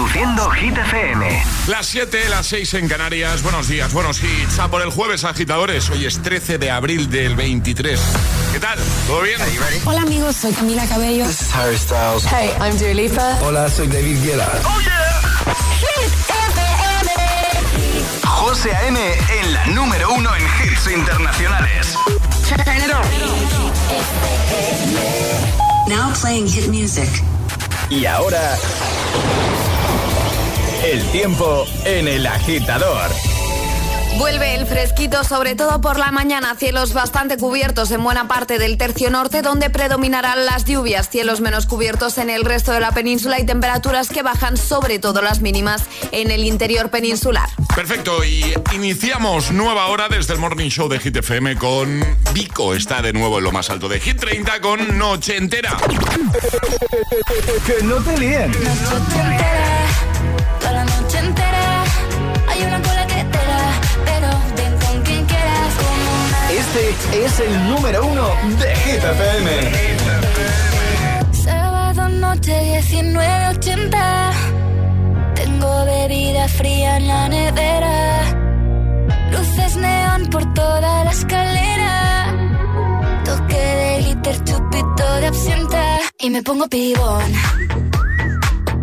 Reproduciendo Hit FM. Las 7, las 6 en Canarias. Buenos días, buenos hits. A por el jueves, agitadores. Hoy es 13 de abril del 23. ¿Qué tal? ¿Todo bien? Hola amigos, soy Camila Cabello. This is Harry Styles. Hey, I'm Dua Lipa. Hola, soy David Guetta. ¡Oh, yeah! Hit FM. José A.M. en la número uno en hits internacionales. Turn it on. Now playing hit music. Y ahora... El tiempo en el agitador. Vuelve el fresquito, sobre todo por la mañana. Cielos bastante cubiertos en buena parte del tercio norte, donde predominarán las lluvias. Cielos menos cubiertos en el resto de la península y temperaturas que bajan, sobre todo las mínimas, en el interior peninsular. Perfecto, y iniciamos nueva hora desde el Morning Show de Hit FM con Vico. Está de nuevo en lo más alto de Hit 30 con Noche Entera. que no te líen. Noche entera, toda la noche entera. Hay una cola que te da, pero ven con quien quieras. Como una... Este es el número uno de Hit FM. Sábado noche 1980. Tengo bebida fría en la nevera. Luces neón por toda la escalera. Toque de glitter, chupito de absenta. Y me pongo pibón.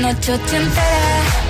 Noche entera,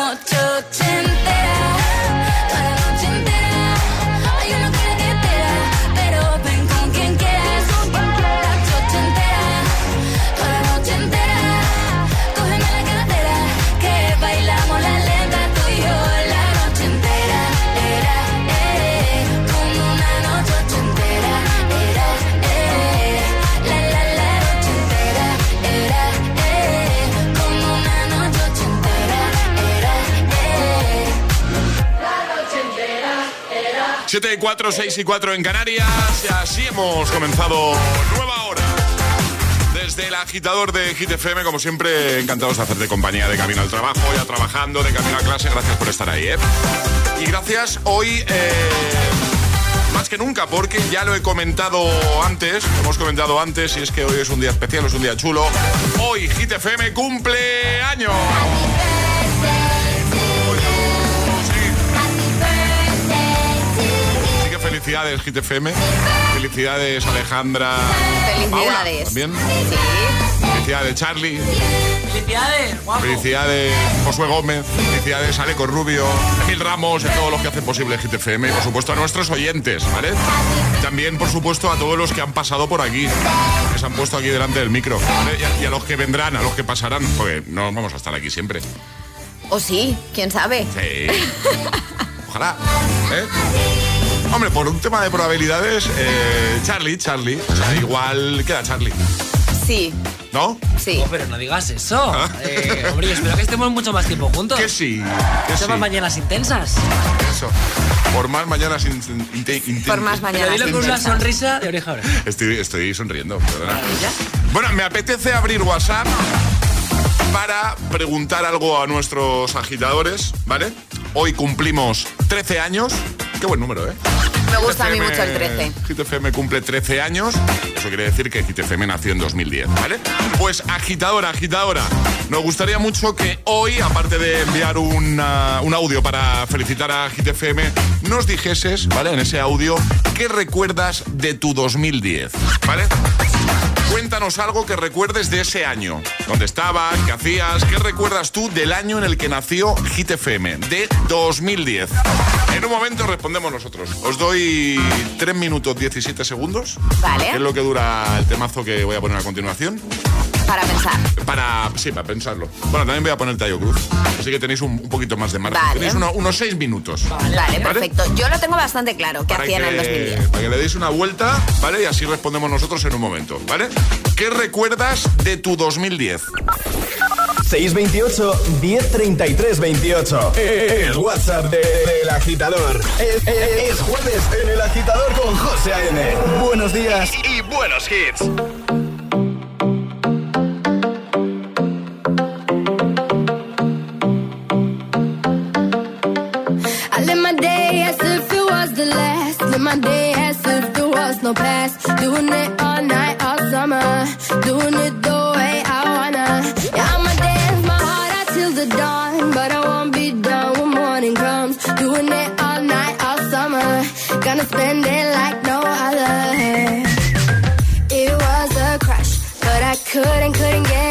7, 4, 6 y 4 en Canarias. Y así hemos comenzado nueva hora. Desde el agitador de Hit FM, como siempre, encantados de hacerte compañía de camino al trabajo, ya trabajando, de camino a clase. Gracias por estar ahí, ¿eh? Y gracias hoy, eh, más que nunca, porque ya lo he comentado antes, lo hemos comentado antes, y es que hoy es un día especial, es un día chulo. Hoy Hit FM cumple años. Felicidades, Hit FM. Felicidades, Alejandra. Felicidades. También. Sí. Felicidades, Charlie. Felicidades, guapo. Felicidades, Josué Gómez. Felicidades, Aleco Rubio, Gil Ramos, a todos los que hacen posible GTFM y, por supuesto, a nuestros oyentes, ¿vale? Y también, por supuesto, a todos los que han pasado por aquí, que se han puesto aquí delante del micro, ¿vale? Y a, y a los que vendrán, a los que pasarán, porque no vamos a estar aquí siempre. O sí, quién sabe. Sí. Ojalá. ¿eh? Hombre, por un tema de probabilidades, eh, Charlie, Charlie. O sea, igual queda Charlie. Sí, ¿No? sí. No, pero no digas eso. Eh, hombre, espero que estemos mucho más tiempo juntos. Que sí. Que sí. Mañanas intensas. Eso. Por más mañanas in- in- in- Por más Pero mañana. dilo con una sonrisa de oreja a oreja. Estoy, estoy sonriendo, perdona. Bueno, me apetece abrir WhatsApp para preguntar algo a nuestros agitadores, ¿vale? Hoy cumplimos 13 años. Qué buen número, ¿eh? Me gusta a mí mucho el 13. GTFM cumple 13 años. Eso quiere decir que GTFM nació en 2010, ¿vale? Pues agitadora, agitadora. Nos gustaría mucho que hoy, aparte de enviar una- un audio para felicitar a GTFM, nos dijeses, ¿vale? En ese audio, ¿qué recuerdas de tu 2010? ¿Vale? Cuéntanos algo que recuerdes de ese año. ¿Dónde estabas? ¿Qué hacías? ¿Qué recuerdas tú del año en el que nació Hit FM? De 2010. En un momento respondemos nosotros. Os doy 3 minutos 17 segundos. Vale. Que es lo que dura el temazo que voy a poner a continuación. Para pensar. Para, sí, para pensarlo. Bueno, también voy a poner Tayo Cruz. Así que tenéis un, un poquito más de margen. Vale. Tenéis uno- unos 6 minutos. Vale, perfecto. Yo lo tengo bastante claro, que Para hacía en el que, 2010. para que le deis una vuelta, ¿vale? Y así respondemos nosotros en un momento, ¿vale? ¿Qué recuerdas de tu 2010? 628 1033 28. El WhatsApp de- del agitador. Es, es- es jueves en el agitador con José A.M. Buenos días y buenos hits. My day as if there was no past. Doing it all night, all summer. Doing it the way I wanna. Yeah, I'ma dance my heart out till the dawn. But I won't be done when morning comes. Doing it all night, all summer. Gonna spend it like no other. It was a crush, but I couldn't, couldn't get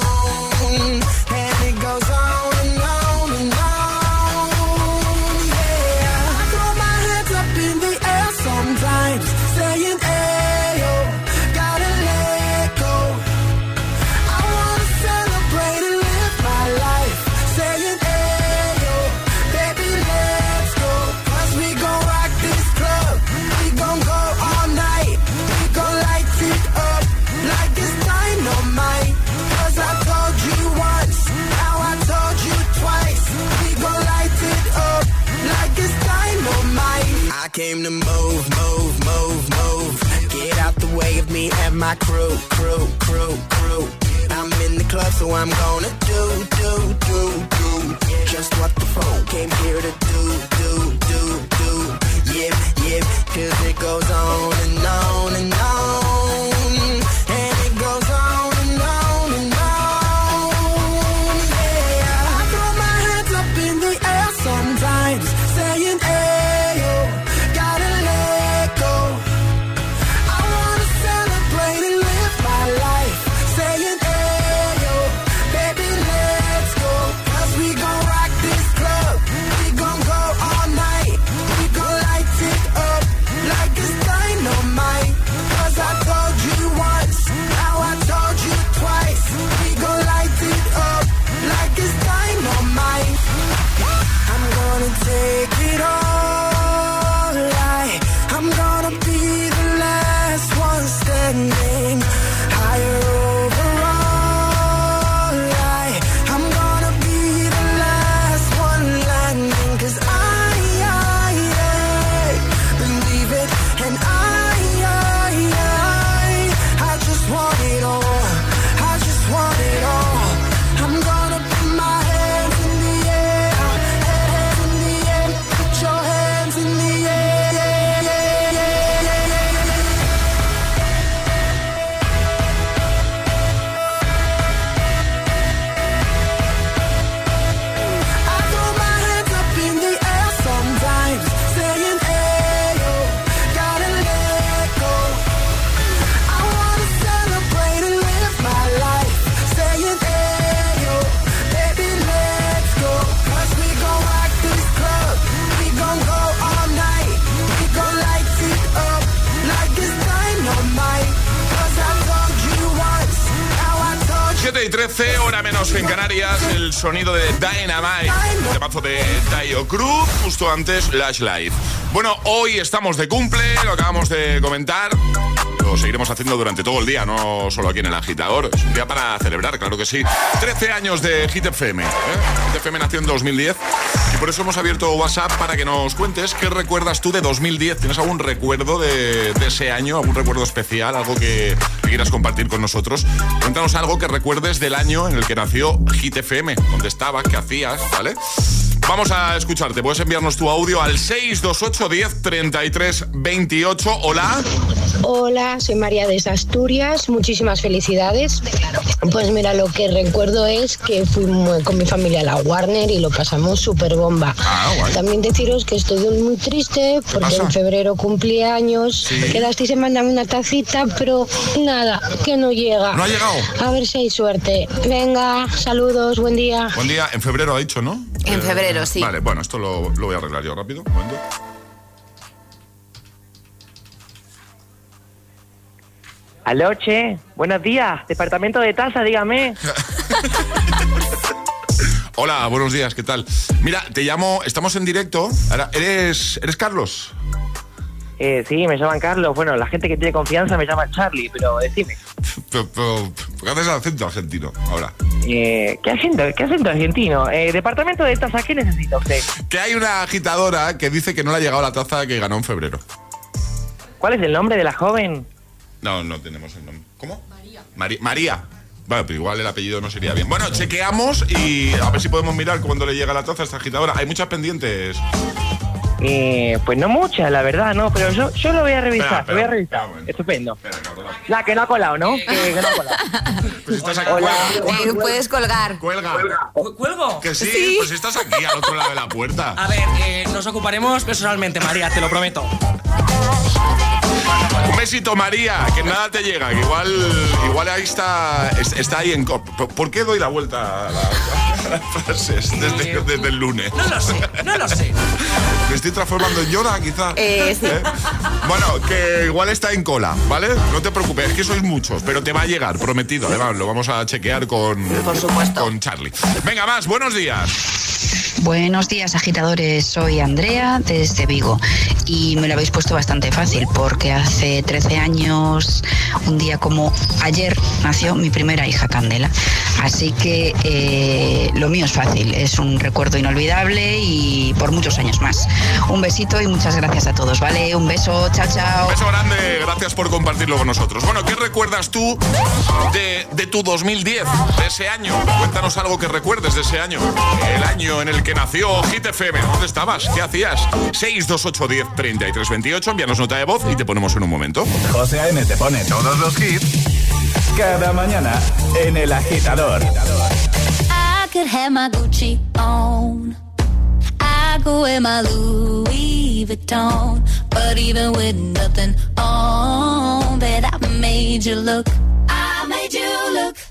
And it goes my crew, crew, crew, crew. I'm in the club, so I'm gonna do, do, do, do. Just what the phone came here to do, do, do, do. Yep, yep, cause it goes on on sonido de Dynamite, temazo de Tayo Cruz, justo antes Lash Life. Bueno, hoy estamos de cumple, lo acabamos de comentar. Lo seguiremos haciendo durante todo el día, no solo aquí en el agitador. Es un día para celebrar, claro que sí. 13 años de Hit FM. ¿eh? Hit FM nació en 2010 y por eso hemos abierto WhatsApp para que nos cuentes qué recuerdas tú de 2010. ¿Tienes algún recuerdo de, ese año? ¿Algún recuerdo especial? ¿Algo que, que quieras compartir con nosotros? Cuéntanos algo que recuerdes del año en el que nació Hit FM. ¿Dónde estabas? ¿Qué hacías? ¿Vale? Vamos a escucharte. Puedes enviarnos tu audio al 628 10 33 28. Hola. Hola, soy María de Asturias, muchísimas felicidades. Pues mira, lo que recuerdo es que fuimos con mi familia a la Warner y lo pasamos súper bomba. Ah, guay. También deciros que estoy muy triste porque en febrero cumplí años, quedasteis en mandarme una tacita, pero nada, que no llega. ¿No ha llegado? A ver si hay suerte. Venga, saludos, buen día. Buen día. En febrero ha dicho, ¿no? En febrero, sí. Vale, bueno, esto lo, lo voy a arreglar yo rápido. Un momento. Aloche, buenos días, departamento de tasa, dígame. Hola, buenos días, ¿qué tal? Mira, te llamo, estamos en directo. Ahora, ¿eres, ¿eres Carlos? Eh, sí, me llaman Carlos. Bueno, la gente que tiene confianza me llama Charlie, pero decime. Pero, pero, ¿Por qué haces acento argentino ahora? Eh, ¿qué, acento, ¿Qué acento argentino? Eh, departamento de tasa, ¿qué necesita usted? Que hay una agitadora que dice que no le ha llegado la taza que ganó en febrero. ¿Cuál es el nombre de la joven? No, no tenemos el nombre. ¿Cómo? María. María. Vale, pero igual el apellido no sería bien. Bueno, chequeamos y a ver si podemos mirar cuando le llega la taza a esta agitadora. Hay muchas pendientes. Eh, pues no muchas, la verdad, no, pero yo, yo lo voy a revisar, Espera, lo voy a revisar. espera momento. Estupendo. La que no ha colado, ¿no? Que, que no ha colado. Pues estás aquí. Hola. Eh, puedes colgar. Cuelga. ¿Cu- ¿Cuelgo? Que sí, Sí. pues estás aquí al otro lado de la puerta. A ver, eh, nos ocuparemos personalmente, María, te lo prometo. Un besito, María, que nada te llega, que igual, igual ahí está, es- está ahí en... co- ¿Por- ¿Por qué doy la vuelta a, la- frases desde, desde el lunes? No lo sé, no lo sé. Me estoy transformando en Yoda, quizá. Eh, sí. Bueno, que igual está en cola, ¿vale? No te preocupes, es que sois muchos, pero te va a llegar, prometido. Además, lo vamos a chequear con, Por supuesto. con Charlie. Venga, más, buenos días. Buenos días, agitadores. Soy Andrea desde Vigo y me lo habéis puesto bastante fácil porque hace 13 años, un día como ayer, nació mi primera hija Candela. Así que eh, lo mío es fácil, es un recuerdo inolvidable y por muchos años más. Un besito y muchas gracias a todos, ¿vale? Un beso, chao, chao. Beso grande, gracias por compartirlo con nosotros. Bueno, ¿qué recuerdas tú de, de tu 2010, de ese año? Cuéntanos algo que recuerdes de ese año. El año en el que nació Hit FM. ¿Dónde estabas? ¿Qué hacías? 628 10 33 28. Envíanos nota de voz y te ponemos en un momento. José A.M. te pone todos los hits cada mañana en El Agitador. I could have my Gucci on. I could wear my Louis Vuitton. But even with nothing on, bet I made you look. I made you look.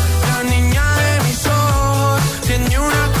niña de mis ojos, tiene una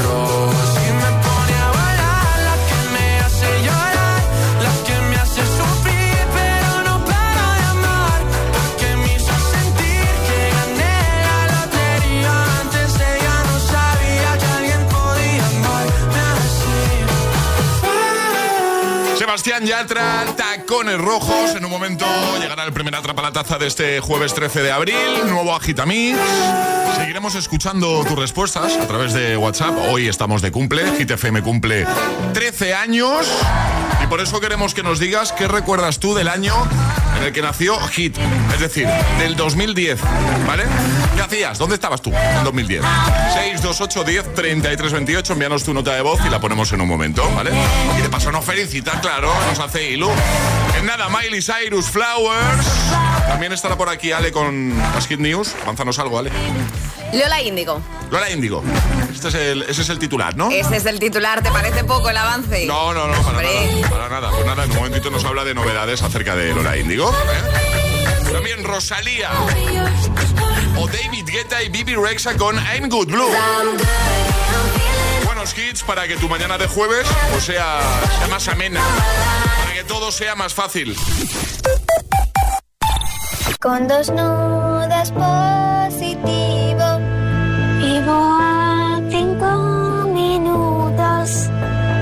Sebastián Yatra, tacones rojos. En un momento llegará el primer atrapa la taza de este jueves 13 de abril. Nuevo Agitamix. Seguiremos escuchando tus respuestas a través de WhatsApp. Hoy estamos de cumple. Hit FM cumple 13 años. Y por eso queremos que nos digas qué recuerdas tú del año en el que nació Hit. Es decir, del 2010. ¿Vale? ¿Qué hacías? ¿Dónde estabas tú en 2010? 628 10 33 28. Envíanos tu nota de voz y la ponemos en un momento. ¿Vale? Y de paso nos felicita, claro. Nos hace ilu. En nada, Miley Cyrus Flowers. También estará por aquí Ale con las Hit News. Avanzanos algo, Ale. Lola Índigo. Lola Índigo. Este es el, ese es el titular, ¿no? Ese es el titular, ¿te parece poco el avance? No, no, no, para Hombre. nada, para nada. Pues nada, en un momentito nos habla de novedades acerca de Lola Índigo. ¿eh? También Rosalía. O David Guetta y Bibi Rexa con I'm Good Blue. Buenos hits para que tu mañana de jueves sea, sea más amena. Para que todo sea más fácil. Con dos nudas positivo. Vivo a cinco minutos.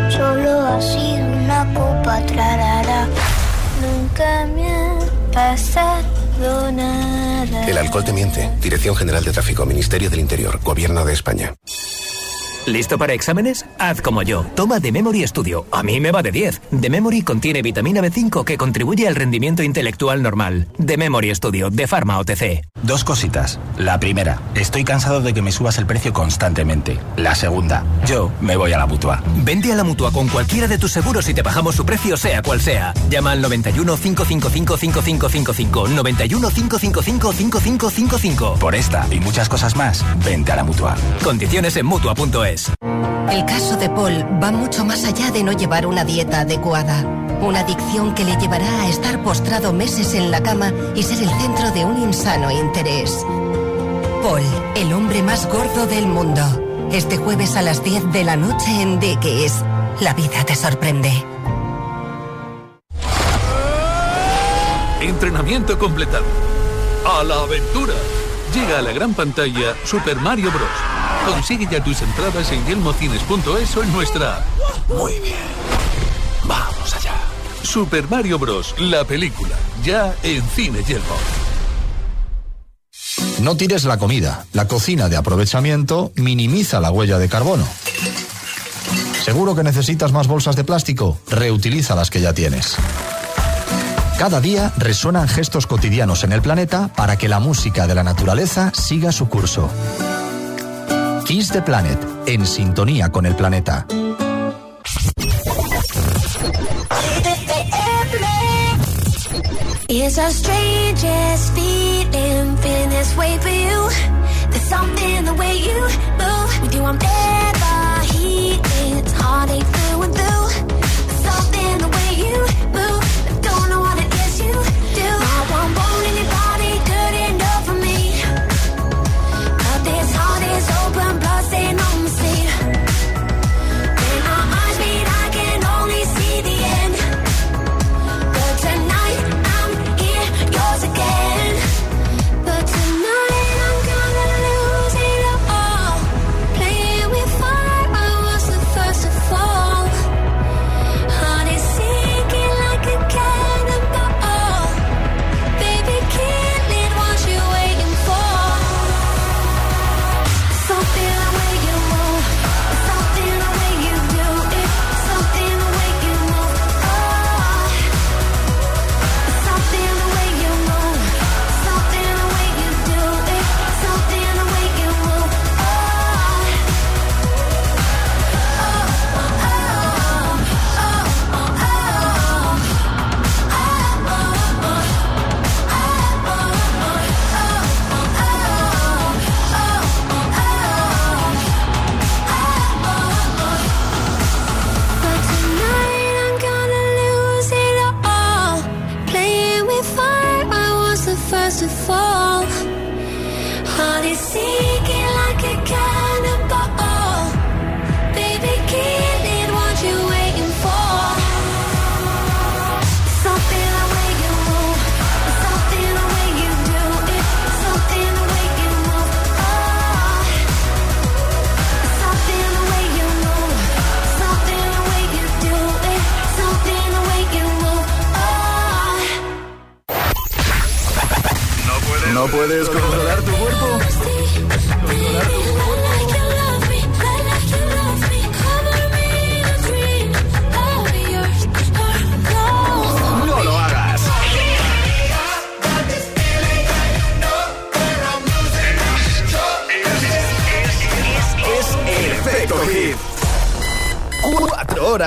Solo sido una copa trarara. Nunca me ha pasado nada. El alcohol te miente. Dirección General de Tráfico, Ministerio del Interior, Gobierno de España. ¿Listo para exámenes? Haz como yo. Toma The Memory Studio. A mí me va de 10. The Memory contiene vitamina B5 que contribuye al rendimiento intelectual normal. The Memory Studio de Pharma OTC. Dos cositas. La primera, estoy cansado de que me subas el precio constantemente. La segunda, yo me voy a la mutua. Vente a la mutua con cualquiera de tus seguros y te bajamos su precio, sea cual sea. Llama al 91 555 5555. 91 555 5555. Por esta y muchas cosas más, vente a la mutua. Condiciones en mutua.es. El caso de Paul va mucho más allá de no llevar una dieta adecuada. Una adicción que le llevará a estar postrado meses en la cama y ser el centro de un insano interés. Paul, el hombre más gordo del mundo. Este jueves a las 10 de la noche en es La vida te sorprende. Entrenamiento completado. A la aventura. Llega a la gran pantalla Super Mario Bros. Consigue ya tus entradas en yelmocines.es o en nuestra app. Muy bien. Vamos allá. Super Mario Bros. La película. Ya en Cine Yelmo. No tires la comida. La cocina de aprovechamiento minimiza la huella de carbono. ¿Seguro que necesitas más bolsas de plástico? Reutiliza las que ya tienes. Cada día resuenan gestos cotidianos en el planeta para que la música de la naturaleza siga su curso. Kiss the Planet, en sintonía con el planeta. It's a strangest feeling, feeling this way for you. There's something the way you move. With you, I'm never healing. It's heartache through and through.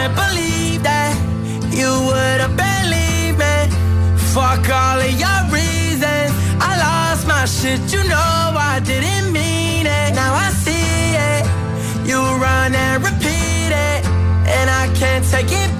Can't believe that you would have been leaving. Fuck all of your reasons. I lost my shit, you know I didn't mean it. Now I see it. You run and repeat it, and I can't take it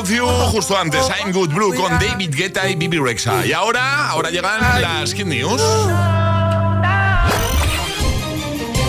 Without You, justo antes, I'm Good Blue con David Guetta y Bibi Rexa. Y ahora, ahora llegan las Kid News.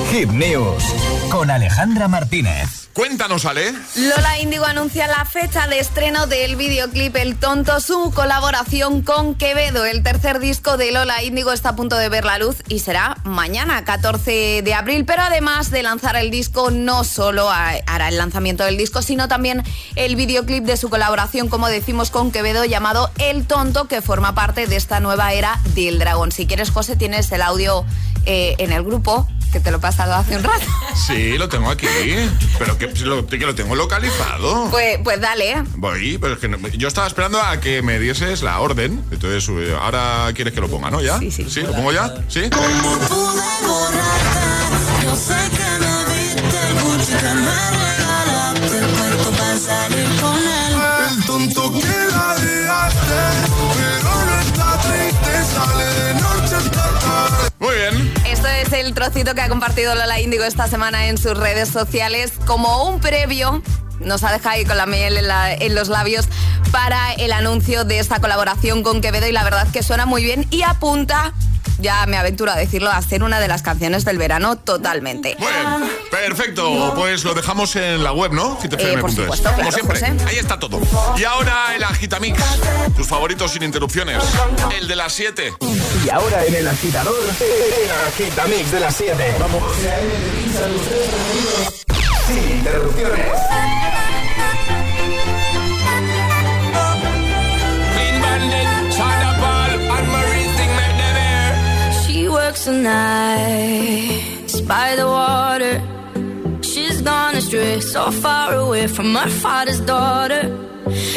Hit News con Alejandra Martínez. Cuéntanos, Ale. Lola Índigo anuncia la fecha de estreno del videoclip El Tonto, su colaboración con Quevedo. El tercer disco de Lola Índigo está a punto de ver la luz y será mañana, 14 de abril. Pero además de lanzar el disco, no solo hará el lanzamiento del disco, sino también el videoclip de su colaboración, como decimos, con Quevedo, llamado El Tonto, que forma parte de esta nueva era del dragón. Si quieres, José, tienes el audio eh, en el grupo que te lo he pasado hace un rato. Sí, lo tengo aquí. Pero que lo, que lo tengo localizado. Pues, pues dale. Voy, pero es que no- yo estaba esperando a que me dieses la orden. Entonces, eh, ahora quieres que lo ponga, ¿no? ¿Ya? Sí, sí. ¿Sí? ¿Lo pongo ya? ¿Sí? Yo sé que me viste el el trocito que ha compartido Lola Índigo esta semana en sus redes sociales como un previo. Nos ha dejado ahí con la miel en, la- en los labios para el anuncio de esta colaboración con Quevedo y la verdad que suena muy bien y apunta, ya me aventuro a decirlo, a ser una de las canciones del verano totalmente. Bien, perfecto. Pues lo dejamos en la web, ¿no? Eh, por supuesto, Como siempre. José. Ahí está todo. Y ahora el Agitamix. Tus favoritos sin interrupciones. El de las 7. Y ahora en el agitador, el agitamix de las 7. Vamos. Sin interrupciones. Works the nights by the water. She's gone astray, so far away from her father's daughter.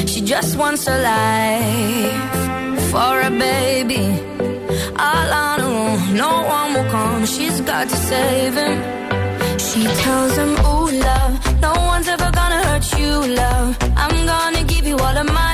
She just wants a life for a baby. All on her own, no one will come. She's got to save him. She tells him, Ooh, love, no one's ever gonna hurt you, love. I'm gonna give you all of my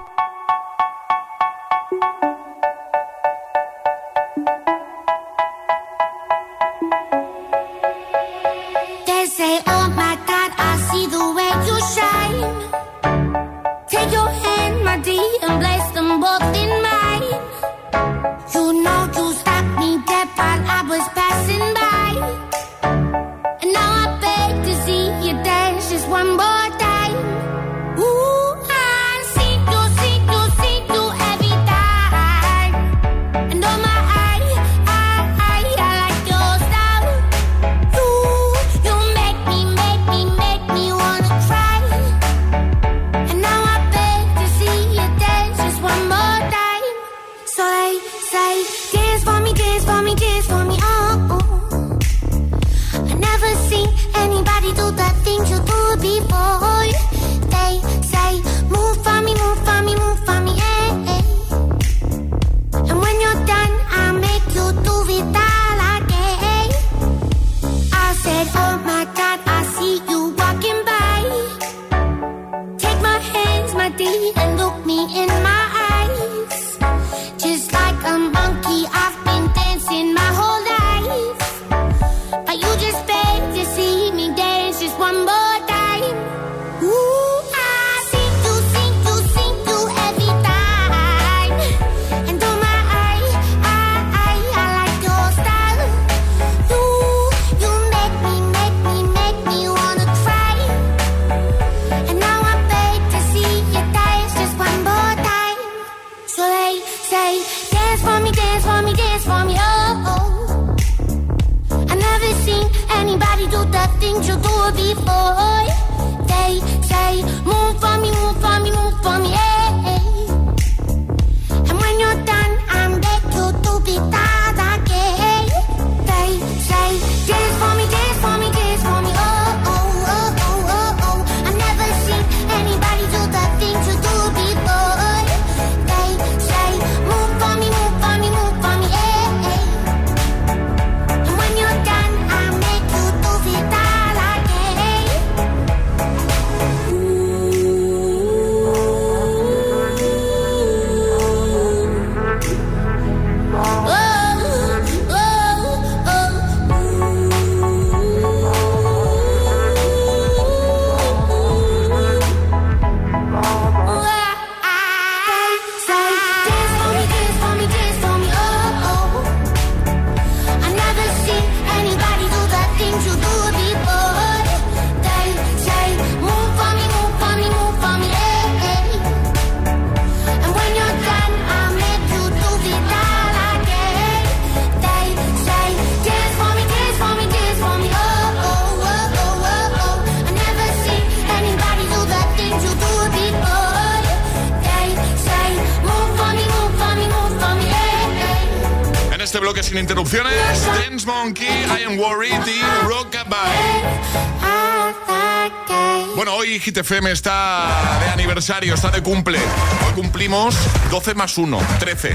Hit FM está de aniversario, está de cumple. Hoy cumplimos 12 más 1, 13. ¿eh?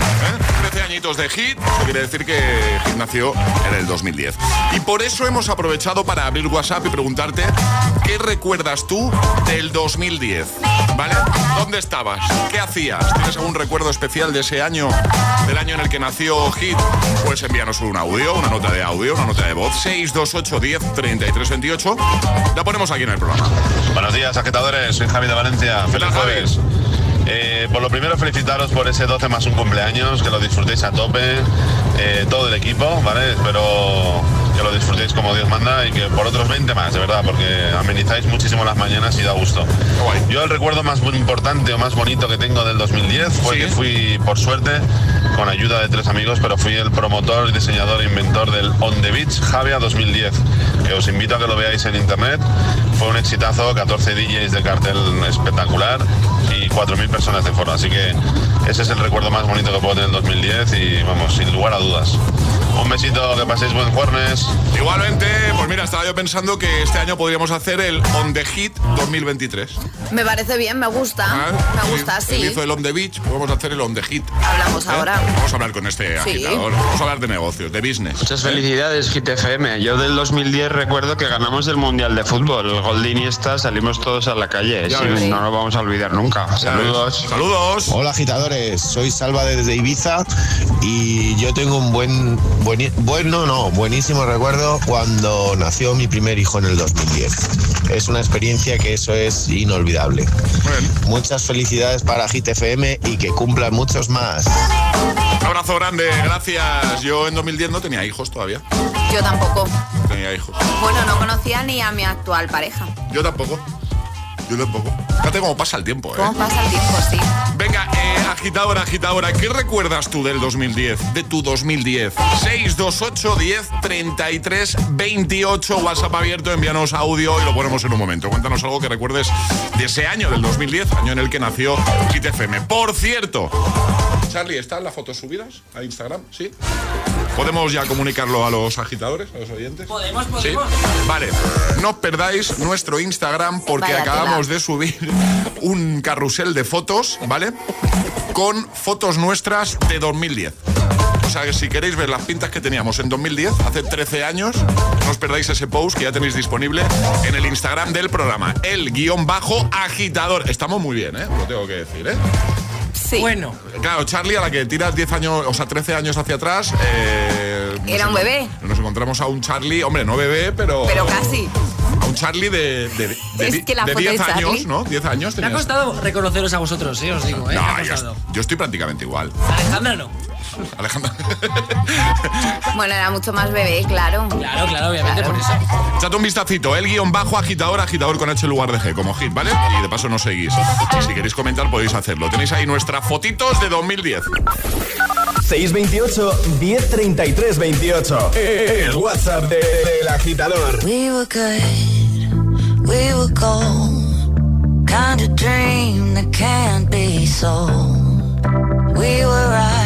13 añitos de Hit. Eso quiere decir que Hit nació en el 2010. Y por eso hemos aprovechado para abrir WhatsApp y preguntarte qué recuerdas tú del 2010. ¿Vale? ¿Dónde estabas? ¿Qué hacías? ¿Tienes algún recuerdo especial de ese año, del año en el que nació Hit? Pues envíanos un audio, una nota de audio, una nota de voz. 628 10 33 28. La ponemos aquí en el programa. Buenos días, agitadores. Soy Javi de Valencia. ¿Qué Feliz Javi? Eh, por lo primero, felicitaros por ese 12 más un cumpleaños, que lo disfrutéis a tope, eh, todo el equipo, ¿vale? Espero que lo disfrutéis como Dios manda y que por otros 20 más, de verdad, porque amenizáis muchísimo las mañanas y da gusto. Yo el recuerdo más importante o más bonito que tengo del 2010 fue que fui, por suerte, con ayuda de tres amigos, pero fui el promotor, diseñador e inventor del On the Beach Javia 2010, que os invito a que lo veáis en internet. Fue un exitazo, 14 DJs de cartel espectacular 4.000 personas de foro. Así que ese es el recuerdo más bonito que puedo tener del 2010 y vamos, sin lugar a dudas. Un besito, que paséis buen jueves. Igualmente, pues mira, estaba yo pensando que este año podríamos hacer el On the Hit 2023. Me parece bien, me gusta. ¿Ah? Me gusta, Él sí. hizo el On the Beach, podemos hacer el On the Hit. Hablamos ¿Eh? ahora. Vamos a hablar con este Sí. agitador. Vamos a hablar de negocios, de business. Muchas felicidades, Hit FM. Yo del 2010 recuerdo que ganamos el Mundial de Fútbol. El Goldín y esta salimos todos a la calle. Sí, no lo vamos a olvidar nunca. Saludos. Saludos. Hola agitadores, soy Salva desde Ibiza y yo tengo un buen, buen bueno, no, buenísimo recuerdo cuando nació mi primer hijo en el 2010. Es una experiencia que eso es inolvidable. Muchas felicidades para Hit FM y que cumplan muchos más. Un abrazo grande, gracias. Yo en 2010 no tenía hijos todavía. Yo tampoco. No tenía hijos. Bueno, no conocía ni a mi actual pareja. Yo tampoco. Yo tampoco. Fíjate cómo pasa el tiempo, ¿eh? ¿Cómo pasa el tiempo? Sí. Venga, eh, agitadora, agitadora, ¿qué recuerdas tú del 2010? De tu 2010. 628 10 33 28 WhatsApp abierto, envíanos audio y lo ponemos en un momento. Cuéntanos algo que recuerdes de ese año, del 2010, año en el que nació Hit FM. Por cierto, Charlie, ¿están las fotos subidas a Instagram? ¿Sí? ¿Podemos ya comunicarlo a los agitadores, a los oyentes? Podemos, ¿Sí? podemos. Vale, no os perdáis nuestro Instagram porque Vaya acabamos tela. de subir un carrusel de fotos, ¿vale? Con fotos nuestras de 2010. O sea que si queréis ver las pintas que teníamos en 2010, hace 13 años, no os perdáis ese post que ya tenéis disponible en el Instagram del programa. El guion bajo agitador. Estamos muy bien, ¿eh? Lo tengo que decir, ¿eh? Sí. Bueno. Claro, Charlie, a la que tiras 10 años, o sea, 13 años hacia atrás. eh, Era un bebé. Nos encontramos a un Charlie, hombre, no bebé, pero. Pero casi. A un Charlie de, de, de, Es que la de foto de 10 Charlie- años, ¿no? 10 años Me ha costado reconoceros a vosotros, sí, os digo, ¿eh? No, yo estoy prácticamente igual. Alejandra no. Alejandra. Bueno, era mucho más bebé, claro. Claro, claro, obviamente por eso. Echate un vistacito, el guion bajo agitador, agitador con H en lugar de G, como hit, ¿vale? Y de paso nos seguís. Y si queréis comentar podéis hacerlo. Tenéis ahí nuestras fotitos de 2010. 628 1033 28. El WhatsApp de- del agitador. We were good, we were gold. Kind of dream that can't be sold. We were right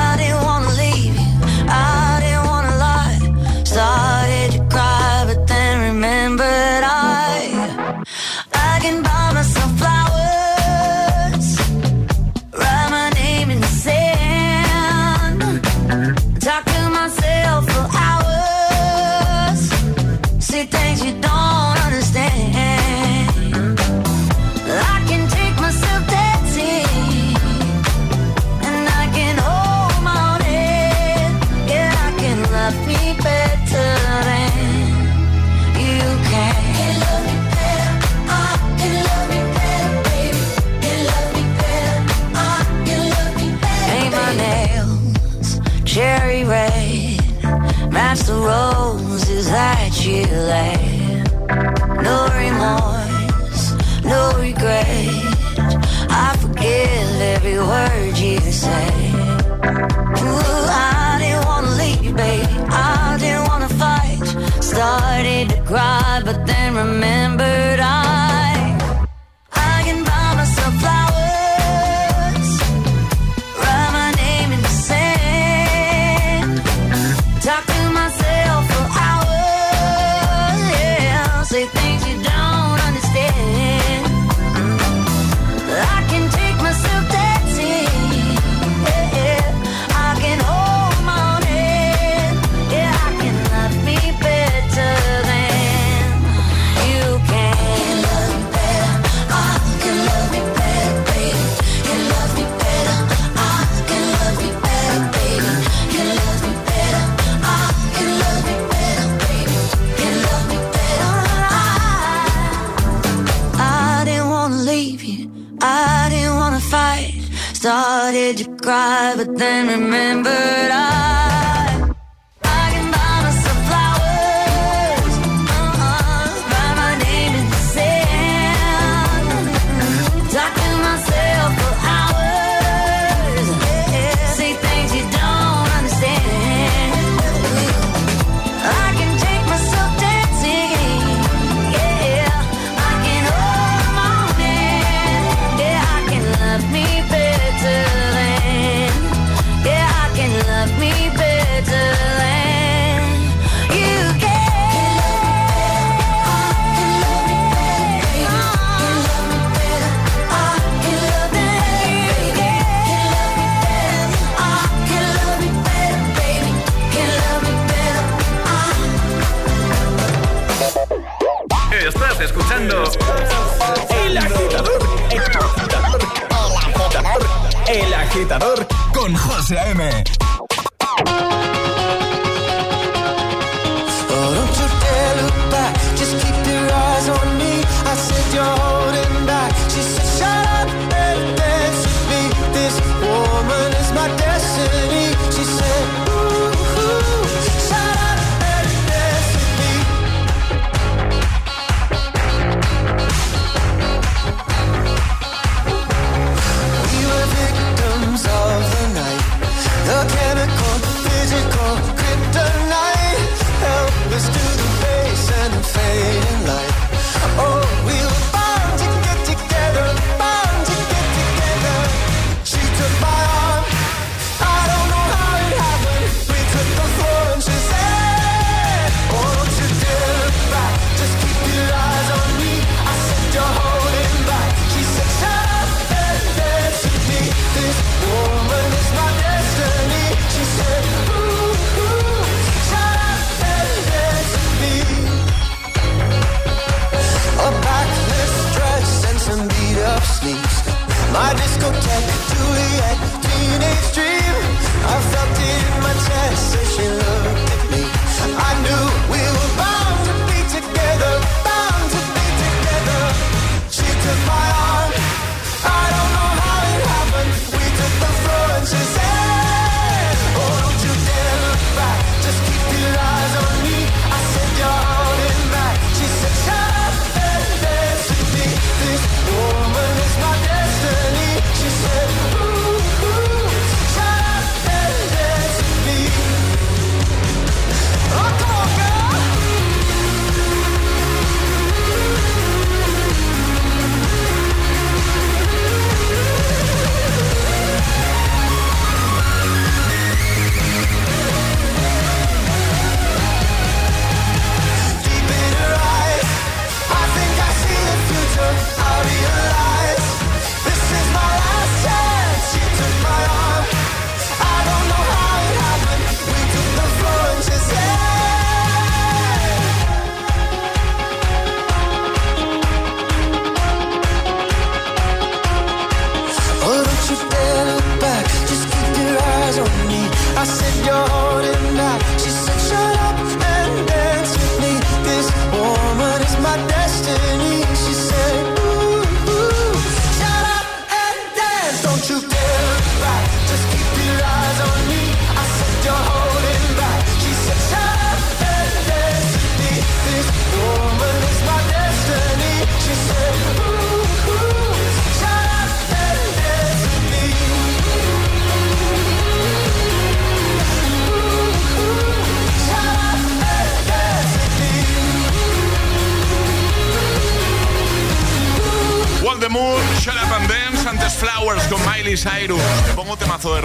José A.M.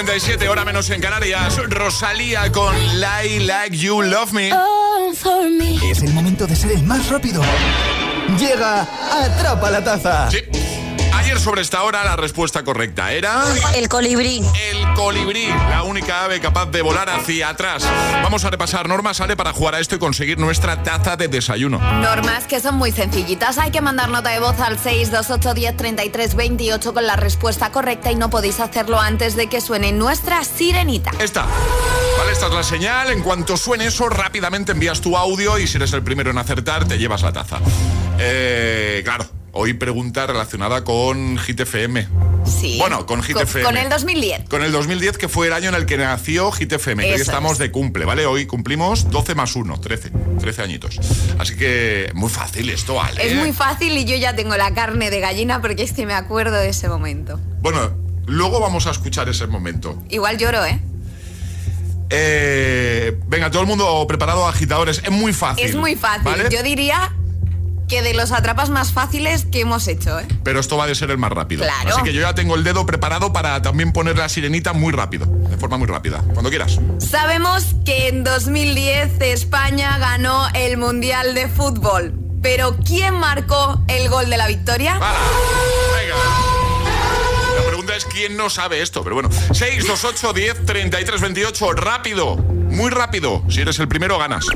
7.57, hora menos en Canarias. Rosalía con Lie Like You Love Me. Es el momento de ser el más rápido. Llega Atrapa la Taza. Sí. Sobre esta hora la respuesta correcta era... El colibrí. El colibrí, la única ave capaz de volar hacia atrás. Vamos a repasar normas, sale para jugar a esto y conseguir nuestra taza de desayuno. Normas que son muy sencillitas. Hay que mandar nota de voz al 628 10 33 28 con la respuesta correcta y no podéis hacerlo antes de que suene nuestra sirenita. Esta. Vale, esta es la señal. En cuanto suene eso, rápidamente envías tu audio y si eres el primero en acertar, te llevas la taza. Eh, claro, hoy pregunta relacionada con Hit FM. Sí. Bueno, con Hit Con- FM. Con el 2010. Con el 2010, que fue el año en el que nació Hit FM. que hoy estamos es. de cumple, ¿vale? Hoy cumplimos 12 más 1, 13. 13 añitos. Así que muy fácil esto, ¿vale? Es muy fácil y yo ya tengo la carne de gallina porque es que me acuerdo de ese momento. Bueno, luego vamos a escuchar ese momento. Igual lloro, ¿eh? Eh, venga, todo el mundo preparado, agitadores. Es muy fácil. Es muy fácil. ¿vale? Yo diría que de los atrapas más fáciles que hemos hecho, ¿eh? Pero esto va a ser el más rápido. Claro. Así que yo ya tengo el dedo preparado para también poner la sirenita muy rápido. De forma muy rápida. Cuando quieras. Sabemos que en 2010 España ganó el Mundial de Fútbol. Pero ¿quién marcó el gol de la victoria? Venga. La pregunta es quién no sabe esto, pero bueno. 6, 2, 8, 10, 33, 28. Rápido. Muy rápido. Si eres el primero, ganas.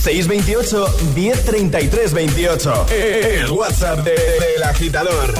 628 1033 28. El WhatsApp de- del agitador.